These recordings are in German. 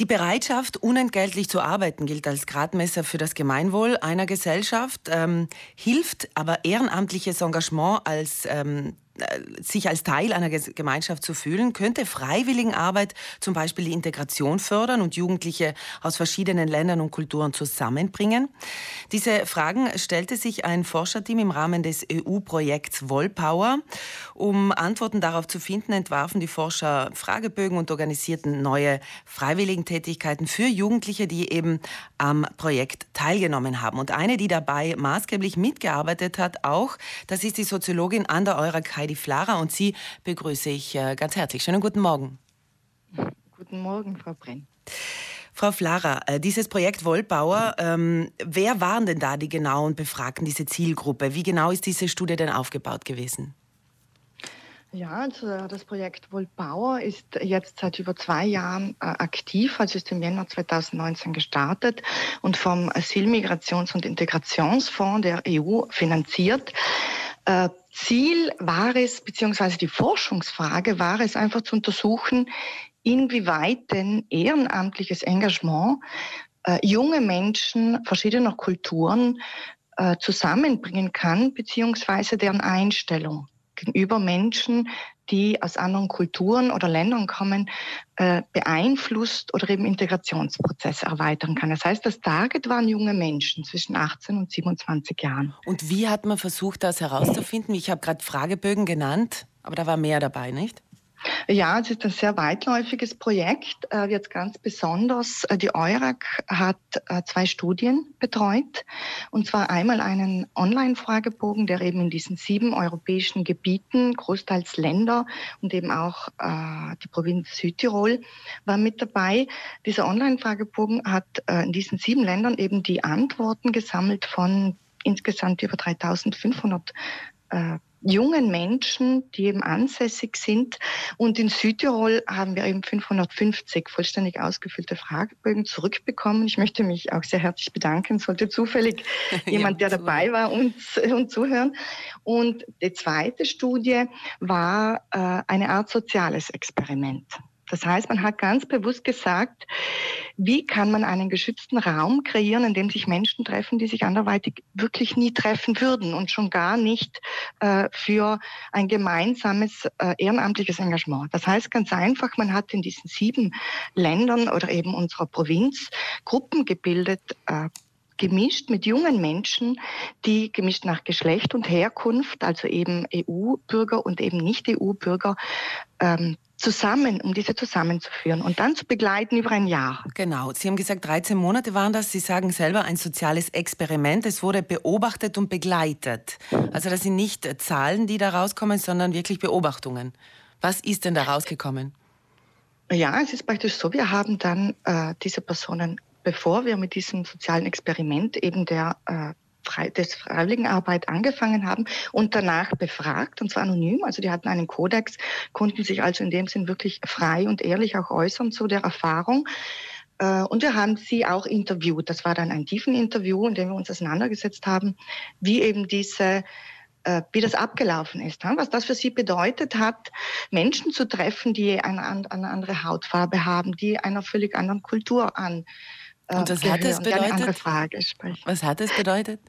Die Bereitschaft, unentgeltlich zu arbeiten, gilt als Gradmesser für das Gemeinwohl einer Gesellschaft, ähm, hilft aber ehrenamtliches Engagement als ähm, äh, sich als Teil einer Gemeinschaft zu fühlen, könnte Freiwilligenarbeit zum Beispiel die Integration fördern und Jugendliche aus verschiedenen Ländern und Kulturen zusammenbringen. Diese Fragen stellte sich ein Forscherteam im Rahmen des EU-Projekts Wollpower. Um Antworten darauf zu finden, entwarfen die Forscher Fragebögen und organisierten neue Freiwilligentätigkeiten für Jugendliche, die eben am Projekt teilgenommen haben. Und eine, die dabei maßgeblich mitgearbeitet hat, auch, das ist die Soziologin an der Eurer Heidi Flara und Sie begrüße ich äh, ganz herzlich. Schönen guten Morgen. Guten Morgen, Frau Brenn. Frau Flara, äh, dieses Projekt Wollbauer, ähm, wer waren denn da die genauen Befragten, diese Zielgruppe? Wie genau ist diese Studie denn aufgebaut gewesen? Ja, also äh, das Projekt Wohlbauer ist jetzt seit über zwei Jahren aktiv, also ist im Jänner 2019 gestartet und vom Asyl-, Migrations- und Integrationsfonds der EU finanziert. Äh, Ziel war es, beziehungsweise die Forschungsfrage war es einfach zu untersuchen, inwieweit denn ehrenamtliches Engagement äh, junge Menschen verschiedener Kulturen äh, zusammenbringen kann, beziehungsweise deren Einstellung gegenüber Menschen, die aus anderen Kulturen oder Ländern kommen, äh, beeinflusst oder eben Integrationsprozesse erweitern kann. Das heißt, das Target waren junge Menschen zwischen 18 und 27 Jahren. Und wie hat man versucht, das herauszufinden? Ich habe gerade Fragebögen genannt, aber da war mehr dabei, nicht? Ja, es ist ein sehr weitläufiges Projekt. Äh, jetzt ganz besonders, äh, die EURAC hat äh, zwei Studien betreut. Und zwar einmal einen Online-Fragebogen, der eben in diesen sieben europäischen Gebieten, großteils Länder und eben auch die Provinz Südtirol war mit dabei. Dieser Online-Fragebogen hat in diesen sieben Ländern eben die Antworten gesammelt von insgesamt über 3500 jungen Menschen, die eben ansässig sind. Und in Südtirol haben wir eben 550 vollständig ausgefüllte Fragebögen zurückbekommen. Ich möchte mich auch sehr herzlich bedanken, sollte zufällig jemand, der dabei war, uns, uns zuhören. Und die zweite Studie war äh, eine Art soziales Experiment. Das heißt, man hat ganz bewusst gesagt, wie kann man einen geschützten Raum kreieren, in dem sich Menschen treffen, die sich anderweitig wirklich nie treffen würden und schon gar nicht äh, für ein gemeinsames äh, ehrenamtliches Engagement. Das heißt ganz einfach, man hat in diesen sieben Ländern oder eben unserer Provinz Gruppen gebildet, äh, gemischt mit jungen Menschen, die gemischt nach Geschlecht und Herkunft, also eben EU-Bürger und eben Nicht-EU-Bürger, ähm, zusammen, um diese zusammenzuführen und dann zu begleiten über ein Jahr. Genau. Sie haben gesagt, 13 Monate waren das. Sie sagen selber ein soziales Experiment. Es wurde beobachtet und begleitet. Also das sind nicht Zahlen, die da rauskommen, sondern wirklich Beobachtungen. Was ist denn da rausgekommen? Ja, es ist praktisch so, wir haben dann äh, diese Personen, bevor wir mit diesem sozialen Experiment eben der äh, des Freiwilligenarbeit angefangen haben und danach befragt, und zwar anonym. Also die hatten einen Kodex, konnten sich also in dem Sinn wirklich frei und ehrlich auch äußern zu der Erfahrung. Äh, und wir haben sie auch interviewt. Das war dann ein tiefen Interview, in dem wir uns auseinandergesetzt haben, wie eben diese äh, wie das abgelaufen ist, was das für sie bedeutet hat, Menschen zu treffen, die eine, eine andere Hautfarbe haben, die einer völlig anderen Kultur an. Äh, und was hat es bedeutet? Was hat es bedeutet?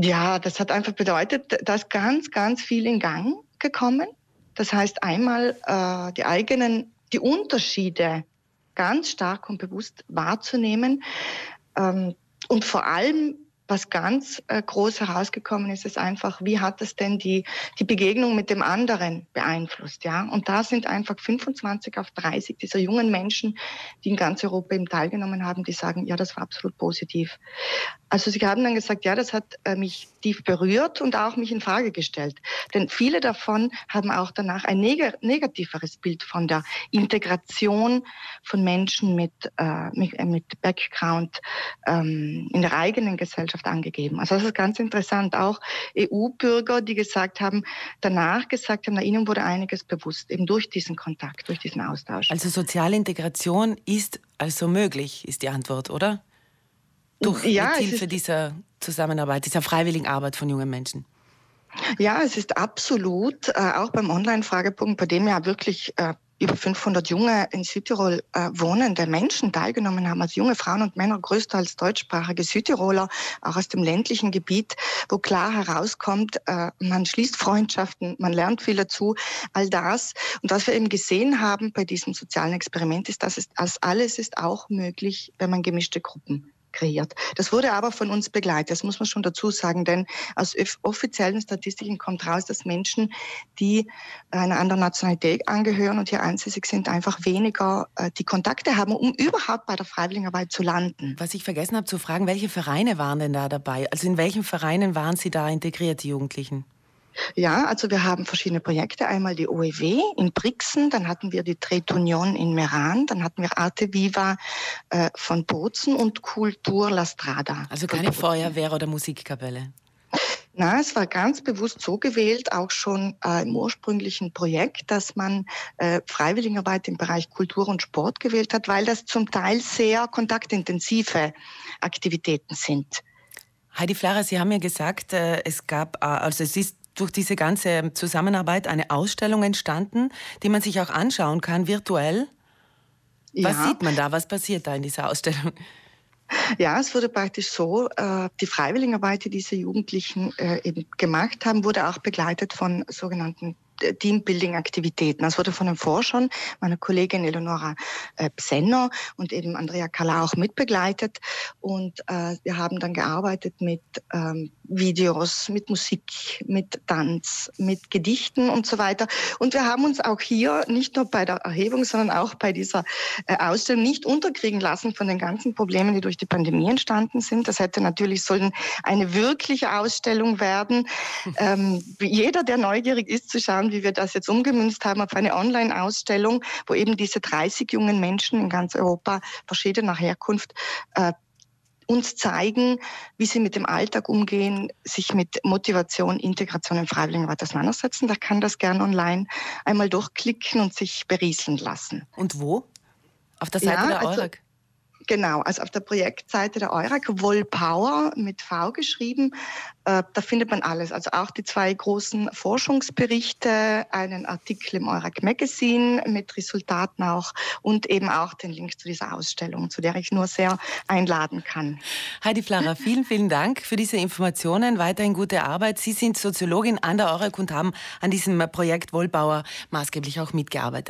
Ja, das hat einfach bedeutet, dass ganz, ganz viel in Gang gekommen. Das heißt einmal äh, die eigenen, die Unterschiede ganz stark und bewusst wahrzunehmen ähm, und vor allem was ganz äh, groß herausgekommen ist, ist einfach, wie hat es denn die, die Begegnung mit dem anderen beeinflusst, ja? Und da sind einfach 25 auf 30 dieser jungen Menschen, die in ganz Europa eben teilgenommen haben, die sagen, ja, das war absolut positiv. Also sie haben dann gesagt, ja, das hat äh, mich tief berührt und auch mich in Frage gestellt. Denn viele davon haben auch danach ein neg negativeres Bild von der Integration von Menschen mit, äh, mit, äh, mit Background ähm, in der eigenen Gesellschaft angegeben. Also das ist ganz interessant. Auch EU-Bürger, die gesagt haben, danach gesagt haben, na, ihnen wurde einiges bewusst, eben durch diesen Kontakt, durch diesen Austausch. Also soziale Integration ist also möglich, ist die Antwort, oder? durch ja, Hilfe dieser Zusammenarbeit, dieser freiwilligen Arbeit von jungen Menschen? Ja, es ist absolut, äh, auch beim Online-Fragebogen, bei dem ja wirklich äh, über 500 junge in Südtirol äh, wohnende Menschen teilgenommen haben, also junge Frauen und Männer, größtenteils deutschsprachige Südtiroler, auch aus dem ländlichen Gebiet, wo klar herauskommt, äh, man schließt Freundschaften, man lernt viel dazu, all das. Und was wir eben gesehen haben bei diesem sozialen Experiment ist, dass es als alles ist auch möglich, wenn man gemischte Gruppen kreiert. Das wurde aber von uns begleitet, das muss man schon dazu sagen, denn aus offiziellen Statistiken kommt raus, dass Menschen, die einer anderen Nationalität angehören und hier ansässig sind, einfach weniger äh, die Kontakte haben, um überhaupt bei der Freiwilligenarbeit zu landen. Was ich vergessen habe zu fragen, welche Vereine waren denn da dabei? Also in welchen Vereinen waren Sie da integriert, die Jugendlichen? Ja, also wir haben verschiedene Projekte. Einmal die OEW in Brixen, dann hatten wir die Trade Union in Meran, dann hatten wir Arte Viva äh, von Bozen und Kultur La Strada. Also keine Feuerwehr oder Musikkapelle? Na, es war ganz bewusst so gewählt, auch schon äh, im ursprünglichen Projekt, dass man äh, Freiwilligenarbeit im Bereich Kultur und Sport gewählt hat, weil das zum Teil sehr kontaktintensive Aktivitäten sind. Heidi Flarer, Sie haben ja gesagt, äh, es gab, äh, also es ist durch diese ganze Zusammenarbeit eine Ausstellung entstanden, die man sich auch anschauen kann, virtuell. Ja. Was sieht man da? Was passiert da in dieser Ausstellung? Ja, es wurde praktisch so, äh, die Freiwilligenarbeit, die diese Jugendlichen äh, gemacht haben, wurde auch begleitet von sogenannten Teambuilding-Aktivitäten. Das wurde von den Forschern, meiner Kollegin Eleonora äh, Psenner und eben Andrea Kala auch mitbegleitet. Und äh, wir haben dann gearbeitet mit ähm, Videos, mit Musik, mit Tanz, mit Gedichten und so weiter. Und wir haben uns auch hier nicht nur bei der Erhebung, sondern auch bei dieser äh, Ausstellung nicht unterkriegen lassen von den ganzen Problemen, die durch die Pandemie entstanden sind. Das hätte natürlich sollen eine wirkliche Ausstellung werden. Ähm, jeder, der neugierig ist, zu schauen, wie wir das jetzt umgemünzt haben auf eine Online-Ausstellung, wo eben diese 30 jungen Menschen in ganz Europa verschiedener Herkunft äh, uns zeigen, wie sie mit dem Alltag umgehen, sich mit Motivation, Integration und Freiwilligenarbeit auseinandersetzen. Da kann das gerne online einmal durchklicken und sich berieseln lassen. Und wo? Auf der Seite ja, der also, EUREG? Genau, also auf der Projektseite der EURAG, Wollpower mit V geschrieben, äh, da findet man alles. Also auch die zwei großen Forschungsberichte, einen Artikel im EURAG Magazine mit Resultaten auch und eben auch den Link zu dieser Ausstellung, zu der ich nur sehr einladen kann. Heidi Flarer, vielen, vielen Dank für diese Informationen. Weiterhin gute Arbeit. Sie sind Soziologin an der EURAG und haben an diesem Projekt Wollbauer maßgeblich auch mitgearbeitet.